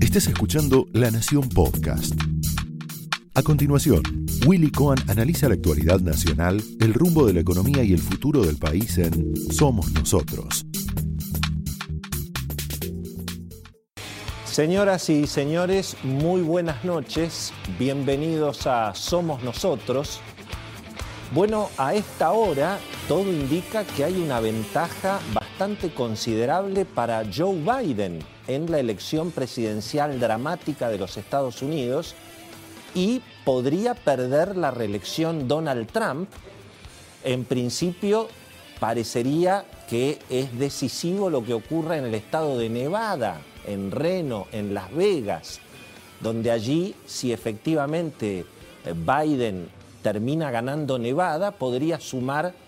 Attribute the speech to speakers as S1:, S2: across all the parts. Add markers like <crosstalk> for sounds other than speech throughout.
S1: Estás escuchando La Nación Podcast. A continuación, Willy Cohen analiza la actualidad nacional, el rumbo de la economía y el futuro del país en Somos Nosotros.
S2: Señoras y señores, muy buenas noches. Bienvenidos a Somos Nosotros. Bueno, a esta hora todo indica que hay una ventaja bastante considerable para Joe Biden en la elección presidencial dramática de los Estados Unidos y podría perder la reelección Donald Trump. En principio parecería que es decisivo lo que ocurra en el estado de Nevada, en Reno, en Las Vegas, donde allí, si efectivamente eh, Biden termina ganando Nevada, podría sumar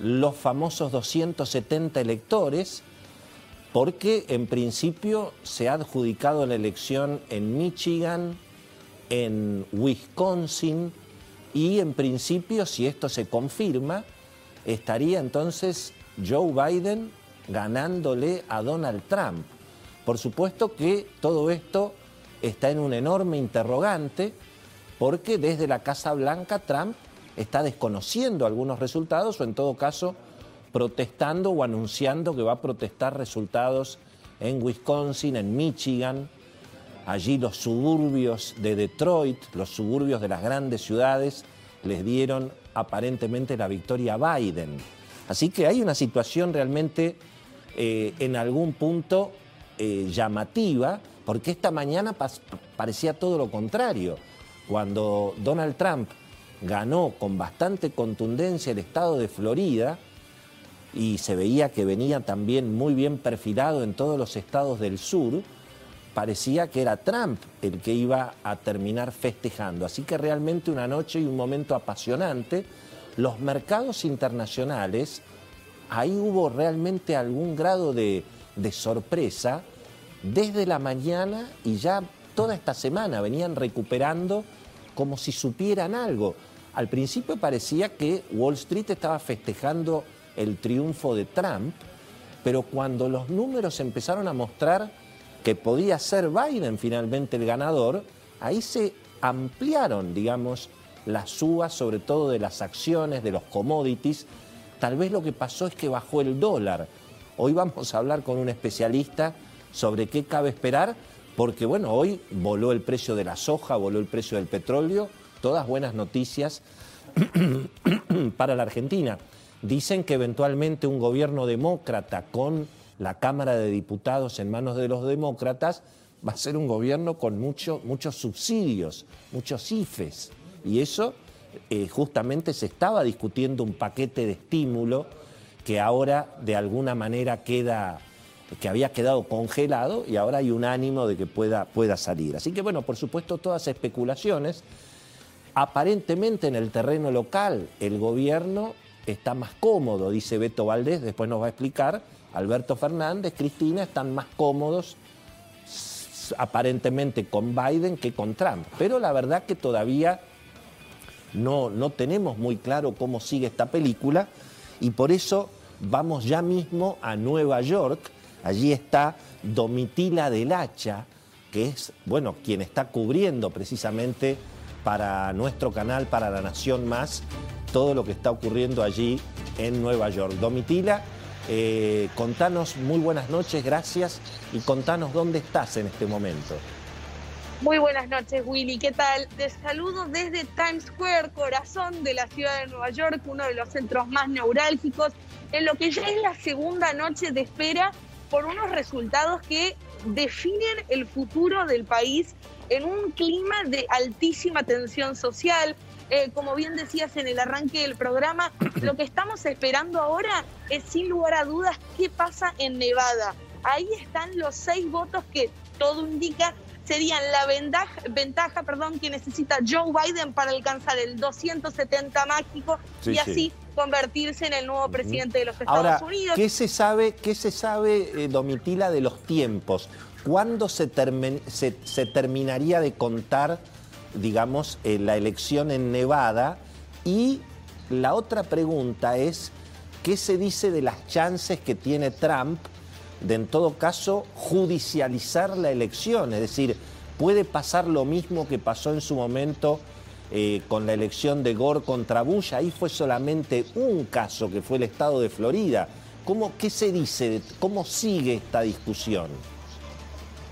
S2: los famosos 270 electores, porque en principio se ha adjudicado la elección en Michigan, en Wisconsin, y en principio, si esto se confirma, estaría entonces Joe Biden ganándole a Donald Trump. Por supuesto que todo esto está en un enorme interrogante porque desde la Casa Blanca Trump está desconociendo algunos resultados o en todo caso protestando o anunciando que va a protestar resultados en Wisconsin, en Michigan, allí los suburbios de Detroit, los suburbios de las grandes ciudades, les dieron aparentemente la victoria a Biden. Así que hay una situación realmente eh, en algún punto eh, llamativa, porque esta mañana parecía todo lo contrario. Cuando Donald Trump ganó con bastante contundencia el estado de Florida, y se veía que venía también muy bien perfilado en todos los estados del sur, parecía que era Trump el que iba a terminar festejando. Así que realmente una noche y un momento apasionante. Los mercados internacionales, ahí hubo realmente algún grado de, de sorpresa desde la mañana y ya toda esta semana venían recuperando como si supieran algo. Al principio parecía que Wall Street estaba festejando el triunfo de Trump, pero cuando los números empezaron a mostrar que podía ser Biden finalmente el ganador, ahí se ampliaron, digamos, las subas, sobre todo de las acciones, de los commodities. Tal vez lo que pasó es que bajó el dólar. Hoy vamos a hablar con un especialista sobre qué cabe esperar, porque bueno, hoy voló el precio de la soja, voló el precio del petróleo, todas buenas noticias <clears throat> para la Argentina. Dicen que eventualmente un gobierno demócrata con la Cámara de Diputados en manos de los demócratas va a ser un gobierno con mucho, muchos subsidios, muchos IFES. Y eso eh, justamente se estaba discutiendo un paquete de estímulo que ahora de alguna manera queda que había quedado congelado y ahora hay un ánimo de que pueda, pueda salir. Así que bueno, por supuesto todas especulaciones. Aparentemente en el terreno local el gobierno está más cómodo, dice Beto Valdés, después nos va a explicar, Alberto Fernández, Cristina están más cómodos aparentemente con Biden que con Trump. Pero la verdad que todavía no, no tenemos muy claro cómo sigue esta película y por eso vamos ya mismo a Nueva York Allí está Domitila del Hacha, que es, bueno, quien está cubriendo precisamente para nuestro canal, para La Nación Más, todo lo que está ocurriendo allí en Nueva York. Domitila, eh, contanos muy buenas noches, gracias, y contanos dónde estás en este momento.
S3: Muy buenas noches, Willy. ¿Qué tal? Te saludo desde Times Square, corazón de la ciudad de Nueva York, uno de los centros más neurálgicos, en lo que ya es la segunda noche de espera por unos resultados que definen el futuro del país en un clima de altísima tensión social. Eh, como bien decías en el arranque del programa, <clears throat> lo que estamos esperando ahora es sin lugar a dudas qué pasa en Nevada. Ahí están los seis votos que todo indica serían la ventaja, ventaja perdón, que necesita Joe Biden para alcanzar el 270 mágico y así convertirse en el nuevo presidente de los Estados Unidos.
S2: ¿Qué se sabe, qué se sabe eh, Domitila, de los tiempos? ¿Cuándo se, se, terminaría de contar, digamos, eh, la elección en Nevada? Y la otra pregunta es, ¿qué se dice de las chances que tiene Trump de en todo caso judicializar la elección, es decir, puede pasar lo mismo que pasó en su momento eh, con la elección de Gore contra Bush, ahí fue solamente un caso que fue el estado de Florida. ¿Cómo, ¿Qué se dice? ¿Cómo sigue esta discusión?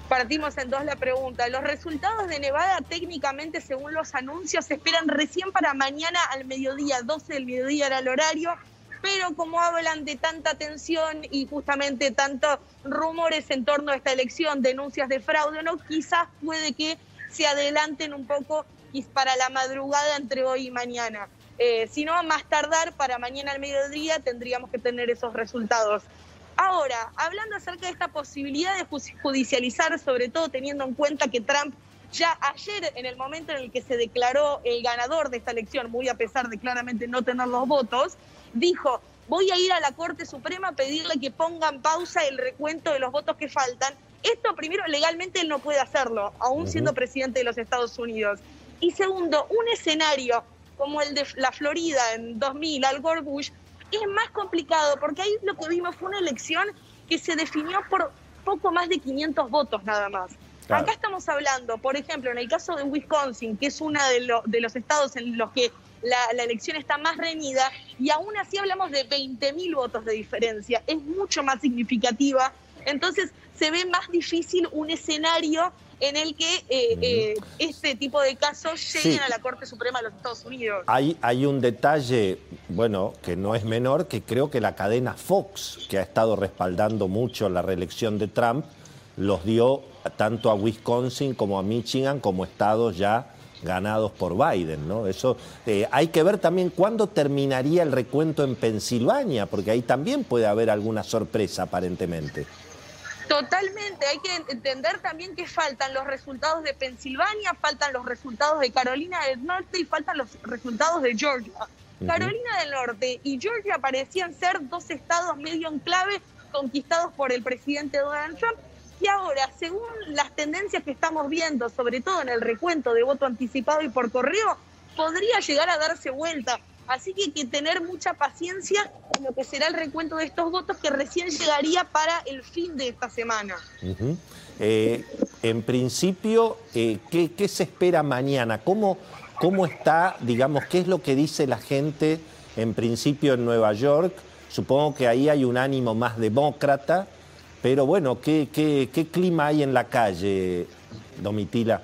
S3: Partimos en dos la pregunta. Los resultados de Nevada técnicamente, según los anuncios, se esperan recién para mañana al mediodía, 12 del mediodía era el horario, pero como hablan de tanta tensión y justamente tantos rumores en torno a esta elección, denuncias de fraude, no, quizás puede que se adelanten un poco para la madrugada entre hoy y mañana. Eh, si no, más tardar para mañana al mediodía tendríamos que tener esos resultados. Ahora, hablando acerca de esta posibilidad de judicializar, sobre todo teniendo en cuenta que Trump ya ayer, en el momento en el que se declaró el ganador de esta elección, muy a pesar de claramente no tener los votos, dijo, voy a ir a la Corte Suprema a pedirle que pongan pausa el recuento de los votos que faltan. Esto primero, legalmente él no puede hacerlo, aún siendo presidente de los Estados Unidos. Y segundo, un escenario como el de la Florida en 2000, Al Gore Bush, es más complicado porque ahí lo que vimos fue una elección que se definió por poco más de 500 votos nada más. Acá estamos hablando, por ejemplo, en el caso de Wisconsin, que es uno de, de los estados en los que la, la, elección está más reñida, y aún así hablamos de 20.000 votos de diferencia. Es mucho más significativa. Entonces se ve más difícil un escenario en el que eh, eh, este tipo de casos lleguen a la Corte Suprema de los Estados Unidos.
S2: Hay, hay un detalle, bueno, que no es menor, que creo que la cadena Fox, que ha estado respaldando mucho la reelección de Trump, los dio tanto a Wisconsin como a Michigan como estados ya ganados por Biden, ¿no? Eso eh, hay que ver también cuándo terminaría el recuento en Pensilvania, porque ahí también puede haber alguna sorpresa aparentemente.
S3: Totalmente, hay que entender también que faltan los resultados de Pensilvania, faltan los resultados de Carolina del Norte y faltan los resultados de Georgia. Carolina del Norte y Georgia parecían ser dos estados medio en clave conquistados por el presidente Donald Trump y ahora, según las tendencias que estamos viendo, sobre todo en el recuento de voto anticipado y por correo, podría llegar a darse vuelta. Así que hay que tener mucha paciencia en lo que será el recuento de estos votos que recién llegaría para el fin de esta semana.
S2: Eh, en principio, eh, ¿qué, se espera mañana? ¿Cómo, ¿Cómo está, digamos, qué es lo que dice la gente en principio en Nueva York? Supongo que ahí hay un ánimo más demócrata, pero bueno, ¿qué, qué, qué clima hay en la calle, Domitila?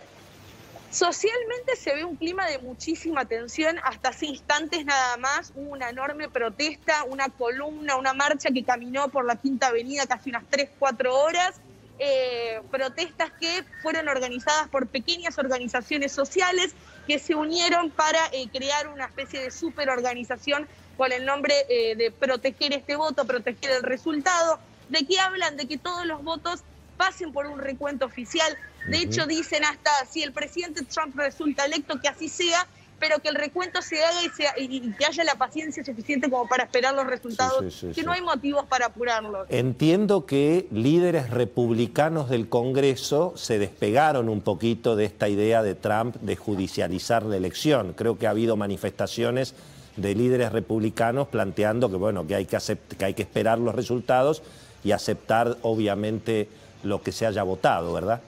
S3: Socialmente se ve un clima de muchísima tensión, hasta hace instantes nada más hubo una enorme protesta, una columna, una marcha que caminó por la Quinta Avenida casi unas 3, 4 horas, eh, protestas que fueron organizadas por pequeñas organizaciones sociales que se unieron para eh, crear una especie de superorganización con el nombre eh, de proteger este voto, proteger el resultado. ¿De qué hablan? De que todos los votos pasen por un recuento oficial. De hecho, dicen hasta si el presidente Trump resulta electo, que así sea, pero que el recuento se haga y, sea, y, que haya la paciencia suficiente como para esperar los resultados, que no hay motivos para apurarlos.
S2: Entiendo que líderes republicanos del Congreso se despegaron un poquito de esta idea de Trump de judicializar la elección. Creo que ha habido manifestaciones de líderes republicanos planteando que, bueno, que hay que, que, hay que esperar los resultados y aceptar, obviamente, lo que se haya votado, ¿verdad?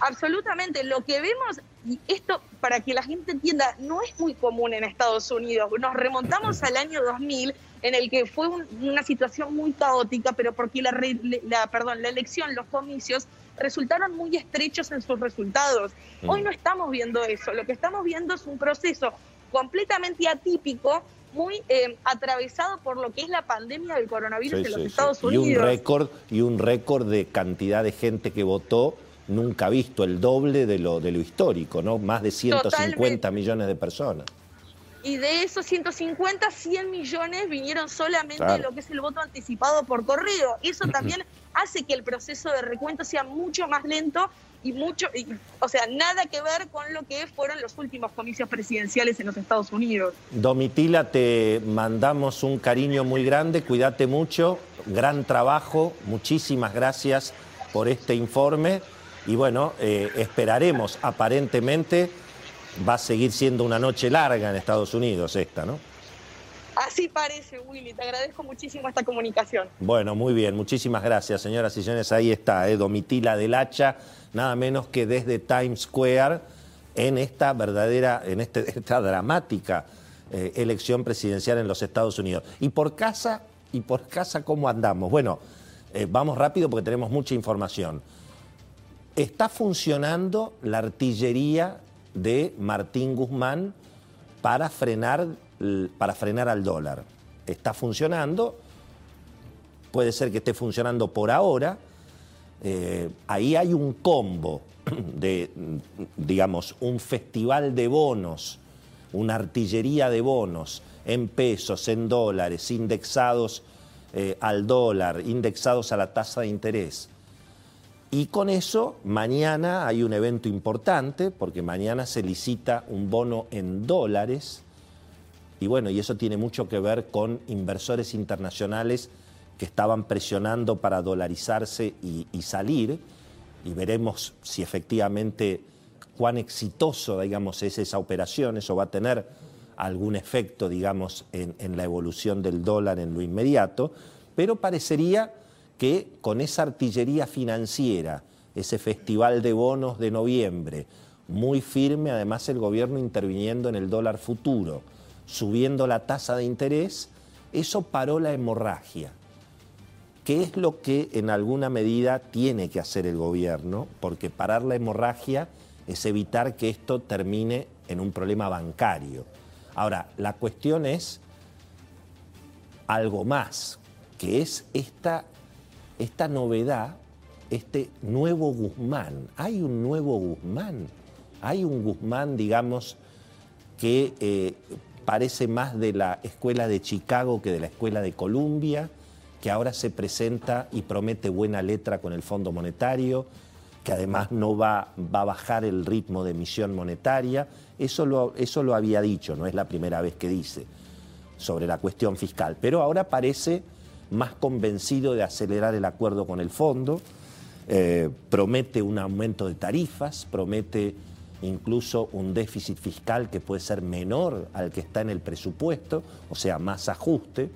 S3: Absolutamente. Lo que vemos, y esto para que la gente entienda, no es muy común en Estados Unidos. Nos remontamos al año 2000, en el que fue una situación muy caótica, pero porque la, la, perdón, la elección, los comicios, resultaron muy estrechos en sus resultados. Mm. Hoy no estamos viendo eso. Lo que estamos viendo es un proceso completamente atípico muy eh, atravesado por lo que es la pandemia del coronavirus en los Estados Unidos.
S2: Y un récord y un récord de cantidad de gente que votó nunca visto, el doble de lo de lo histórico, ¿no? Más de 150 millones de personas.
S3: Y de esos 150, 100 millones vinieron solamente de lo que es el voto anticipado por correo. Eso también hace que el proceso de recuento sea mucho más lento y mucho, o sea, nada que ver con lo que fueron los últimos comicios presidenciales en los Estados Unidos.
S2: Domitila, te mandamos un cariño muy grande, cuídate mucho, gran trabajo, muchísimas gracias por este informe y bueno, eh, esperaremos, aparentemente va a seguir siendo una noche larga en Estados Unidos esta, ¿no?
S3: Así parece, Willy. Te agradezco muchísimo esta comunicación.
S2: Bueno, muy bien. Muchísimas gracias, señoras y señores. Ahí está, eh, Domitila del Hacha, nada menos que desde Times Square, en esta verdadera, en este, <laughs> esta dramática eh, elección presidencial en los Estados Unidos. Y por casa, y por casa, ¿cómo andamos? Bueno, eh, vamos rápido porque tenemos mucha información. Está funcionando la artillería de Martín Guzmán para frenar, para frenar al dólar. Está funcionando, puede ser que esté funcionando por ahora. Eh, ahí hay un combo <clears throat> de, digamos, un festival de bonos, una artillería de bonos en pesos, en dólares, indexados eh, al dólar, indexados a la tasa de interés. Y con eso, mañana hay un evento importante, porque mañana se licita un bono en dólares, y bueno, y eso tiene mucho que ver con inversores internacionales que estaban presionando para dolarizarse y, salir, y veremos si efectivamente cuán exitoso, digamos, es esa operación, eso va a tener algún efecto, digamos, en la evolución del dólar en lo inmediato, pero parecería que con esa artillería financiera, ese festival de bonos de noviembre, muy firme, además el gobierno interviniendo en el dólar futuro, subiendo la tasa de interés, eso paró la hemorragia. ¿Qué es lo que en alguna medida tiene que hacer el gobierno? Porque parar la hemorragia es evitar que esto termine en un problema bancario. Ahora, la cuestión es algo más, que es esta esta novedad, este nuevo Guzmán. Hay un nuevo Guzmán, hay un Guzmán, digamos, que eh, parece más de la escuela de Chicago que de la escuela de Columbia, que ahora se presenta y promete buena letra con el Fondo Monetario, que además no va, va a bajar el ritmo de emisión monetaria. Eso eso lo había dicho, no es la primera vez que dice sobre la cuestión fiscal, pero ahora parece más convencido de acelerar el acuerdo con el fondo, eh, promete un aumento de tarifas, promete incluso un déficit fiscal que puede ser menor al que está en el presupuesto, o sea, más ajuste.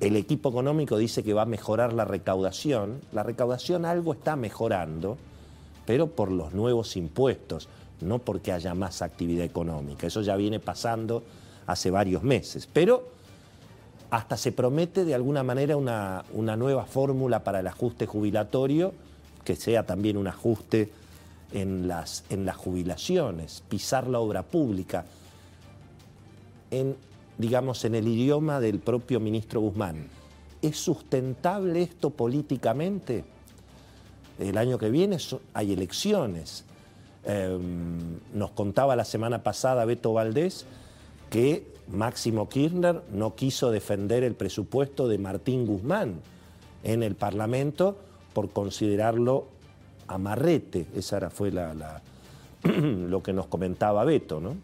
S2: El equipo económico dice que va a mejorar la recaudación. La recaudación algo está mejorando, pero por los nuevos impuestos, no porque haya más actividad económica. Eso ya viene pasando hace varios meses. Pero hasta se promete de alguna manera una, nueva fórmula para el ajuste jubilatorio, que sea también un ajuste en las, en las jubilaciones, pisar la obra pública, en, digamos, en el idioma del propio ministro Guzmán. ¿Es sustentable esto políticamente? El año que viene hay elecciones. Em, nos contaba la semana pasada Beto Valdés que Máximo Kirchner no quiso defender el presupuesto de Martín Guzmán en el Parlamento por considerarlo amarrete. Esa fue la, <clears throat> lo que nos comentaba Beto. ¿no?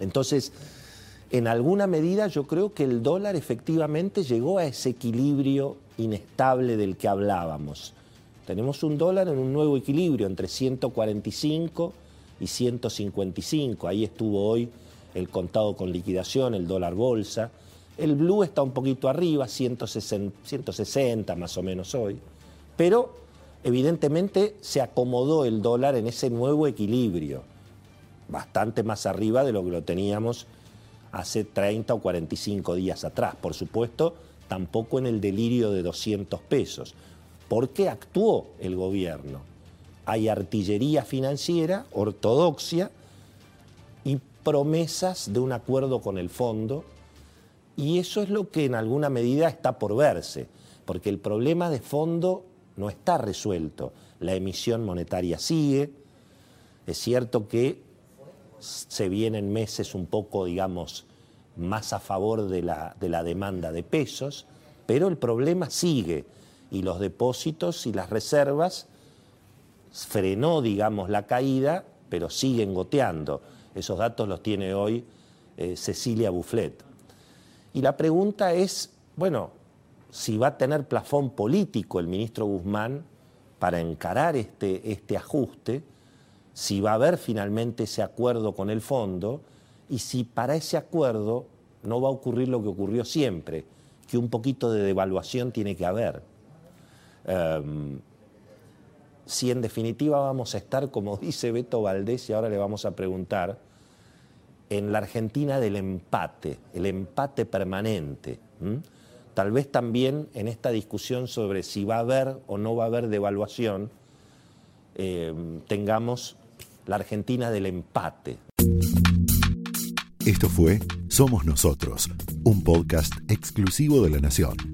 S2: Entonces, en alguna medida yo creo que el dólar efectivamente llegó a ese equilibrio inestable del que hablábamos. Tenemos un dólar en un nuevo equilibrio entre 145 y 155. Ahí estuvo hoy el contado con liquidación, el dólar bolsa. El blue está un poquito arriba, 160, más o menos hoy, pero evidentemente se acomodó el dólar en ese nuevo equilibrio, bastante más arriba de lo que lo teníamos hace 30 o 45 días atrás. Por supuesto, tampoco en el delirio de 200 pesos. ¿Por qué actuó el gobierno? Hay artillería financiera, ortodoxia, promesas de un acuerdo con el fondo y eso es lo que en alguna medida está por verse, porque el problema de fondo no está resuelto. La emisión monetaria sigue, es cierto que se vienen meses un poco, digamos, más a favor de la, de la demanda de pesos, pero el problema sigue y los depósitos y las reservas frenó, digamos, la caída, pero siguen goteando. Esos datos los tiene hoy eh, Cecilia Bufflet. Y la pregunta es, bueno, si va a tener plafón político el ministro Guzmán para encarar este, este ajuste, si va a haber finalmente ese acuerdo con el fondo y si para ese acuerdo no va a ocurrir lo que ocurrió siempre, que un poquito de devaluación tiene que haber. Em, si en definitiva vamos a estar, como <laughs> dice Beto Valdés, y ahora le vamos a preguntar, en la Argentina del empate, el empate permanente. Tal vez también en esta discusión sobre si va a haber o no va a haber devaluación, em, tengamos la Argentina del empate.
S1: Esto fue Somos Nosotros, un podcast exclusivo de La Nación.